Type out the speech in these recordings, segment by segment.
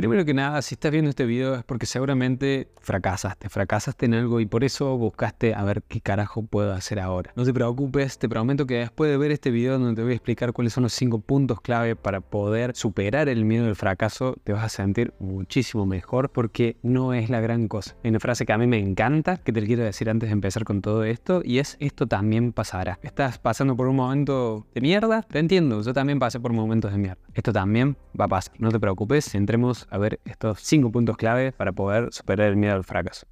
Primero que nada, si estás viendo este video es porque seguramente fracasaste, fracasaste en algo y por eso buscaste a ver qué carajo puedo hacer ahora. No te preocupes, te prometo que después de ver este video donde te voy a explicar cuáles son los 5 puntos clave para poder superar el miedo del fracaso, te vas a sentir muchísimo mejor porque no es la gran cosa. Hay una frase que a mí me encanta, que te quiero decir antes de empezar con todo esto, y es esto también pasará. Estás pasando por un momento de mierda, te entiendo, yo también pasé por momentos de mierda. Esto también va a pasar, no te preocupes, entremos a ver estos 5 puntos clave para poder superar el miedo al fracaso.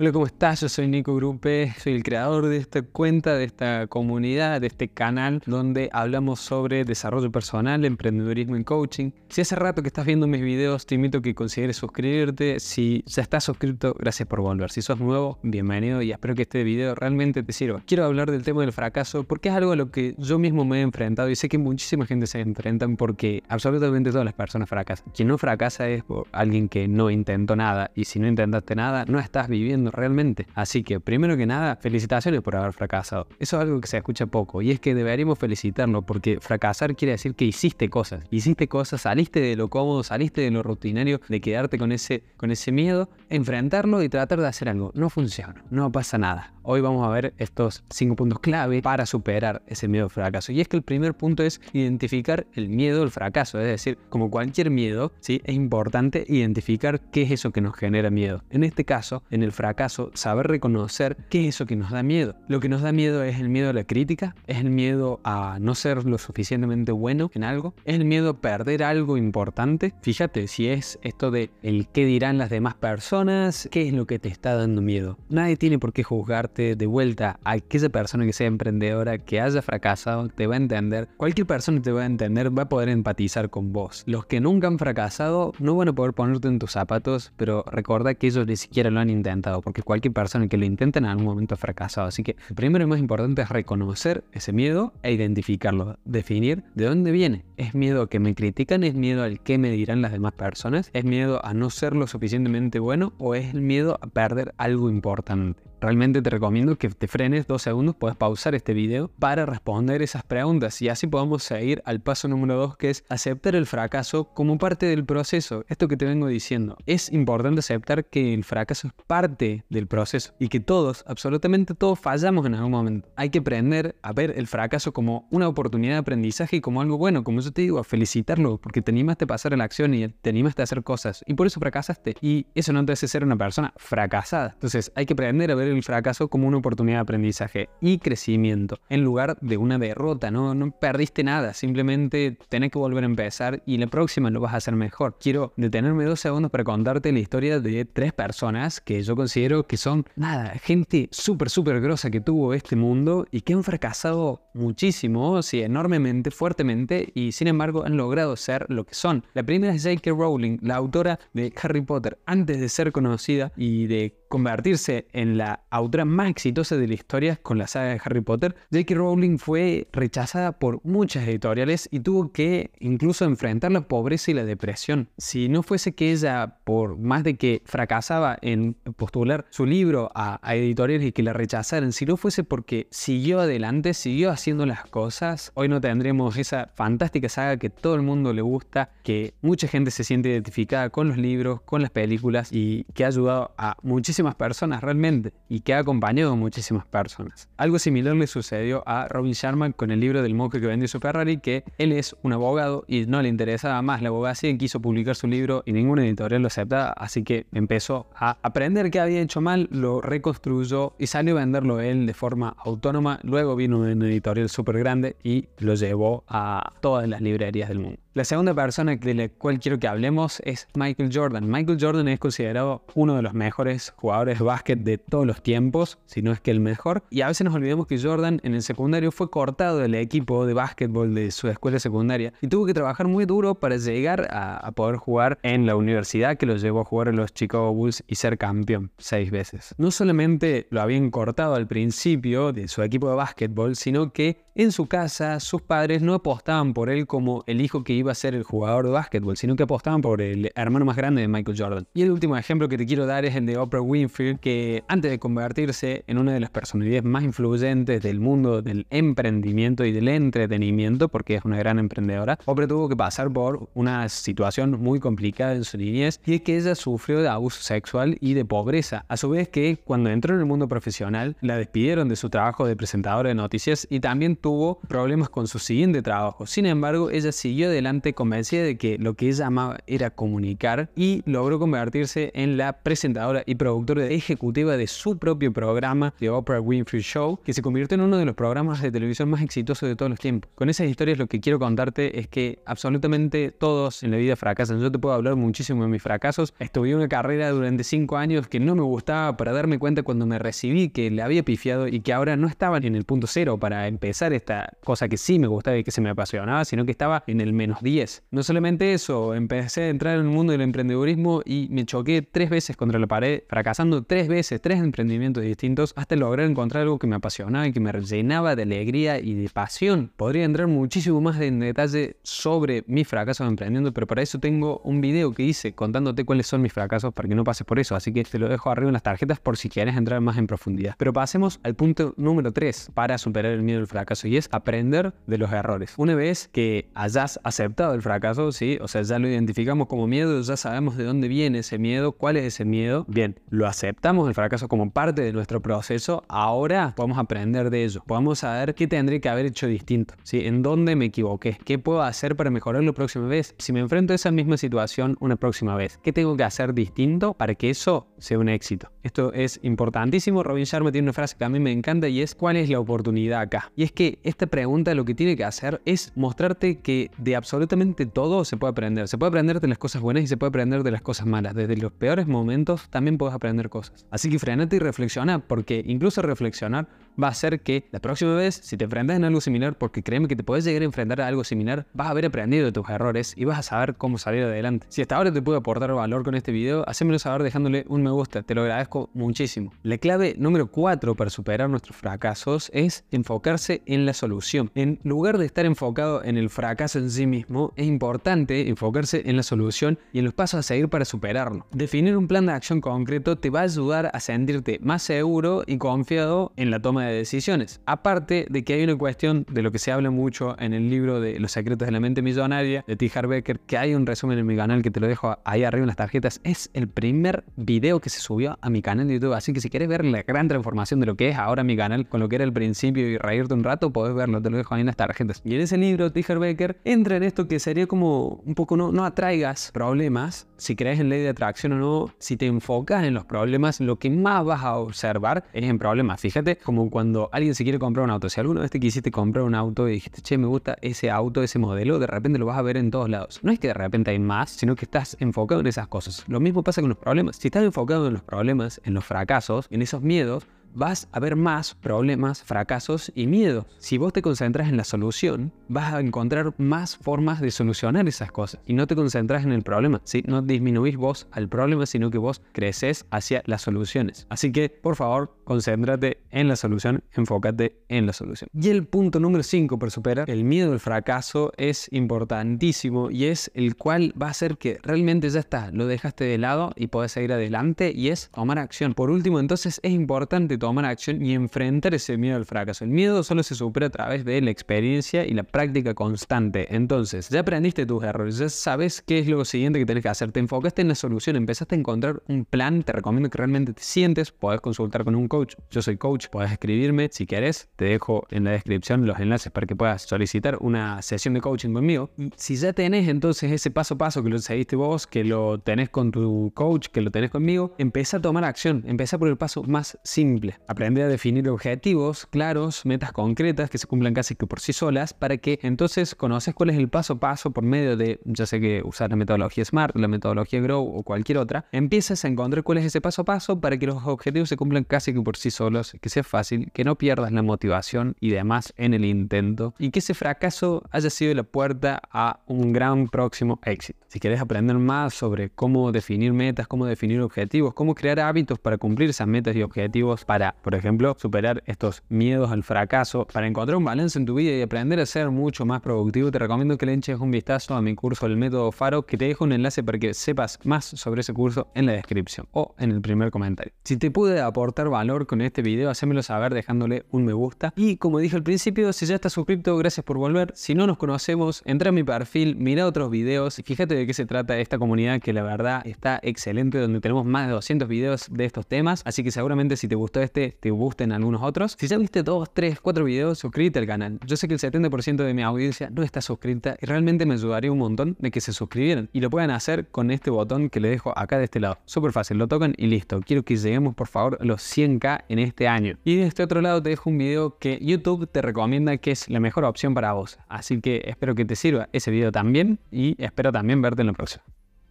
Hola, ¿cómo estás? Yo soy Nico Grupe, soy el creador de esta cuenta, de esta comunidad, de este canal donde hablamos sobre desarrollo personal, emprendedurismo y coaching. Si hace rato que estás viendo mis videos, te invito a que consideres suscribirte. Si ya estás suscrito, gracias por volver. Si sos nuevo, bienvenido y espero que este video realmente te sirva. Quiero hablar del tema del fracaso porque es algo a lo que yo mismo me he enfrentado y sé que muchísima gente se enfrentan porque absolutamente todas las personas fracasan. Quien no fracasa es alguien que no intentó nada y si no intentaste nada, no estás viviendo realmente. Así que, primero que nada, felicitaciones por haber fracasado. Eso es algo que se escucha poco y es que deberíamos felicitarlo porque fracasar quiere decir que hiciste cosas. Hiciste cosas, saliste de lo cómodo, saliste de lo rutinario, de quedarte con ese, con ese miedo, enfrentarlo y tratar de hacer algo. No funciona, no pasa nada. Hoy vamos a ver estos cinco puntos clave para superar ese miedo al fracaso. Y es que el primer punto es identificar el miedo al fracaso. Es decir, como cualquier miedo, ¿sí? es importante identificar qué es eso que nos genera miedo. En este caso, en el fracaso, caso, saber reconocer qué es eso que nos da miedo. Lo que nos da miedo es el miedo a la crítica, es el miedo a no ser lo suficientemente bueno en algo, es el miedo a perder algo importante. Fíjate si es esto de el qué dirán las demás personas, qué es lo que te está dando miedo. Nadie tiene por qué juzgarte de vuelta a aquella persona que sea emprendedora, que haya fracasado, te va a entender. Cualquier persona te va a entender, va a poder empatizar con vos. Los que nunca han fracasado no van a poder ponerte en tus zapatos, pero recuerda que ellos ni siquiera lo han intentado porque cualquier persona que lo intente en algún momento ha fracasado. Así que primero y más importante es reconocer ese miedo e identificarlo, definir de dónde viene. ¿Es miedo a que me critican? ¿Es miedo al que me dirán las demás personas? ¿Es miedo a no ser lo suficientemente bueno? ¿O es el miedo a perder algo importante? Realmente te recomiendo que te frenes dos segundos, puedes pausar este video para responder esas preguntas y así podemos seguir al paso número dos que es aceptar el fracaso como parte del proceso. Esto que te vengo diciendo, es importante aceptar que el fracaso es parte del proceso y que todos, absolutamente todos fallamos en algún momento. Hay que aprender a ver el fracaso como una oportunidad de aprendizaje y como algo bueno, como yo te digo, a felicitarlo porque te animaste a pasar a la acción y te animaste a hacer cosas y por eso fracasaste y eso no te hace ser una persona fracasada. Entonces hay que aprender a ver el fracaso como una oportunidad de aprendizaje y crecimiento, en lugar de una derrota, ¿no? No perdiste nada, simplemente tenés que volver a empezar y la próxima lo vas a hacer mejor. Quiero detenerme dos segundos para contarte la historia de tres personas que yo considero que son, nada, gente súper, súper grosa que tuvo este mundo y que han fracasado muchísimo, sí, enormemente, fuertemente y sin embargo han logrado ser lo que son. La primera es J.K. Rowling, la autora de Harry Potter, antes de ser conocida y de convertirse en la autora más exitosa de la historia con la saga de Harry Potter, J.K. Rowling fue rechazada por muchas editoriales y tuvo que incluso enfrentar la pobreza y la depresión. Si no fuese que ella, por más de que fracasaba en postular su libro a, editoriales y que la rechazaran, si no fuese porque siguió adelante, siguió haciendo las cosas, hoy no tendríamos esa fantástica saga que todo el mundo le gusta, que mucha gente se siente identificada con los libros, con las películas y que ha ayudado a muchísimas personas realmente y que ha acompañado a muchísimas personas. Algo similar le sucedió a Robin Sharma con el libro del monje que vendió su Ferrari, que él es un abogado y no le interesaba más la abogacía y quiso publicar su libro y ninguna editorial lo aceptaba, así que empezó a aprender qué había hecho mal, lo reconstruyó y salió a venderlo él de forma autónoma. Luego vino una editorial súper grande y lo llevó a todas las librerías del mundo. La segunda persona de la cual quiero que hablemos es Michael Jordan. Michael Jordan es considerado uno de los mejores jugadores de básquet de todos los tiempos, si no es que el mejor. Y a veces nos olvidamos que Jordan en el secundario fue cortado del equipo de básquetbol de su escuela secundaria y tuvo que trabajar muy duro para llegar a, poder jugar en la universidad que lo llevó a jugar en los Chicago Bulls y ser campeón seis veces. No solamente lo habían cortado al principio de su equipo de básquetbol, sino que en su casa sus padres no apostaban por él como el hijo que iba iba a ser el jugador de básquetbol, sino que apostaban por el hermano más grande de Michael Jordan. Y el último ejemplo que te quiero dar es el de Oprah Winfrey, que antes de convertirse en una de las personalidades más influyentes del mundo del emprendimiento y del entretenimiento, porque es una gran emprendedora, Oprah tuvo que pasar por una situación muy complicada en su niñez y es que ella sufrió de abuso sexual y de pobreza. A su vez que cuando entró en el mundo profesional la despidieron de su trabajo de presentadora de noticias y también tuvo problemas con su siguiente trabajo. Sin embargo, ella siguió adelante convencida de que lo que ella amaba era comunicar y logró convertirse en la presentadora y productora ejecutiva de su propio programa, The Oprah Winfrey Show, que se convirtió en uno de los programas de televisión más exitosos de todos los tiempos. Con esas historias lo que quiero contarte es que absolutamente todos en la vida fracasan. Yo te puedo hablar muchísimo de mis fracasos. Estudié una carrera durante cinco años que no me gustaba para darme cuenta cuando me recibí que le había pifiado y que ahora no estaba en el punto cero para empezar esta cosa que sí me gustaba y que se me apasionaba, sino que estaba en el menos 10. No solamente eso, empecé a entrar en el mundo del emprendedurismo y me choqué tres veces contra la pared, fracasando tres veces, tres emprendimientos distintos, hasta lograr encontrar algo que me apasionaba y que me llenaba de alegría y de pasión. Podría entrar muchísimo más en detalle sobre mis fracasos emprendiendo, pero para eso tengo un video que hice contándote cuáles son mis fracasos para que no pases por eso, así que te lo dejo arriba en las tarjetas por si quieres entrar más en profundidad. Pero pasemos al punto número 3 para superar el miedo al fracaso y es aprender de los errores. Una vez que hayas aceptado el fracaso, ¿sí? o sea, ya lo identificamos como miedo, ya sabemos de dónde viene ese miedo, cuál es ese miedo, bien, lo aceptamos el fracaso como parte de nuestro proceso, ahora podemos aprender de ello, podemos saber qué tendré que haber hecho distinto, ¿sí? en dónde me equivoqué, qué puedo hacer para mejorar la próxima vez, si me enfrento a esa misma situación una próxima vez, qué tengo que hacer distinto para que eso sea un éxito. Esto es importantísimo, Robin Sharma tiene una frase que a mí me encanta y es ¿cuál es la oportunidad acá? Y es que esta pregunta lo que tiene que hacer es mostrarte que de absolutamente todo se puede aprender, se puede aprender de las cosas buenas y se puede aprender de las cosas malas, desde los peores momentos también puedes aprender cosas. Así que frenate y reflexiona, porque incluso reflexionar va a hacer que la próxima vez, si te enfrentas en algo similar, porque créeme que te puedes llegar a enfrentar a algo similar, vas a haber aprendido de tus errores y vas a saber cómo salir adelante. Si hasta ahora te puedo aportar valor con este video, hacémelo saber dejándole un me gusta, te lo agradezco muchísimo. La clave número 4 para superar nuestros fracasos es enfocarse en la solución. En lugar de estar enfocado en el fracaso en sí mismo, es importante enfocarse en la solución y en los pasos a seguir para superarlo. Definir un plan de acción concreto te va a ayudar a sentirte más seguro y confiado en la toma de decisiones. Aparte de que hay una cuestión de lo que se habla mucho en el libro de Los secretos de la mente millonaria de T. Becker, que hay un resumen en mi canal que te lo dejo ahí arriba en las tarjetas. Es el primer video que se subió a mi canal de YouTube, así que si quieres ver la gran transformación de lo que es ahora mi canal con lo que era el principio y reírte un rato, podés verlo, te lo dejo ahí en las tarjetas. Y en ese libro, T. Becker entra en esto que sería como un poco no, no atraigas problemas, si crees en ley de atracción o no, si te enfocas en los problemas, lo que más vas a observar es en problemas. Fíjate, como cuando alguien se quiere comprar un auto. Si alguna vez te quisiste comprar un auto y dijiste, che, me gusta ese auto, ese modelo, de repente lo vas a ver en todos lados. No es que de repente hay más, sino que estás enfocado en esas cosas. Lo mismo pasa con los problemas. Si estás enfocado en los problemas, en los fracasos, en esos miedos, vas a ver más problemas, fracasos y miedos. Si vos te concentras en la solución, vas a encontrar más formas de solucionar esas cosas y no te concentras en el problema. ¿sí? No disminuís vos al problema, sino que vos creces hacia las soluciones. Así que, por favor, concéntrate en la solución, enfócate en la solución. Y el punto número 5 para superar el miedo al fracaso es importantísimo y es el cual va a hacer que realmente ya está, lo dejaste de lado y podés seguir adelante y es tomar acción. Por último, entonces es importante tomar acción y enfrentar ese miedo al fracaso. El miedo solo se supera a través de la experiencia y la práctica constante. Entonces, ya aprendiste tus errores, ya sabes qué es lo siguiente que tenés que hacer. Te enfocaste en la solución, empezaste a encontrar un plan. Te recomiendo que realmente te sientes. Podés consultar con un coach. Yo soy coach, podés escribirme si quieres. Te dejo en la descripción los enlaces para que puedas solicitar una sesión de coaching conmigo. Si ya tenés entonces ese paso a paso que lo seguiste vos, que lo tenés con tu coach, que lo tenés conmigo, empieza a tomar acción. Empieza por el paso más simple Aprende a definir objetivos claros, metas concretas que se cumplan casi que por sí solas, para que entonces conoces cuál es el paso a paso por medio de, ya sé que usar la metodología SMART, la metodología GROW o cualquier otra, empiezas a encontrar cuál es ese paso a paso para que los objetivos se cumplan casi que por sí solos, que sea fácil, que no pierdas la motivación y demás en el intento y que ese fracaso haya sido la puerta a un gran próximo éxito. Si quieres aprender más sobre cómo definir metas, cómo definir objetivos, cómo crear hábitos para cumplir esas metas y objetivos, para, por ejemplo, superar estos miedos al fracaso, para encontrar un balance en tu vida y aprender a ser mucho más productivo, te recomiendo que le eches un vistazo a mi curso El Método Faro, que te dejo un enlace para que sepas más sobre ese curso en la descripción o en el primer comentario. Si te pude aportar valor con este video, hacémelo saber dejándole un me gusta. Y como dije al principio, si ya estás suscrito, gracias por volver. Si no nos conocemos, entra a mi perfil, mira otros videos y fíjate de qué se trata esta comunidad que la verdad está excelente, donde tenemos más de 200 videos de estos temas. Así que seguramente si te gustó este, te gusten algunos otros. Si ya viste 2, 3, 4 videos, suscríbete al canal. Yo sé que el 70% de mi audiencia no está suscrita y realmente me ayudaría un montón de que se suscribieran. Y lo puedan hacer con este botón que le dejo acá de este lado. Súper fácil, lo tocan y listo. Quiero que lleguemos por favor a los 100k en este año. Y de este otro lado te dejo un video que YouTube te recomienda que es la mejor opción para vos. Así que espero que te sirva ese video también y espero también verte en la próxima.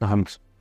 Nos vemos.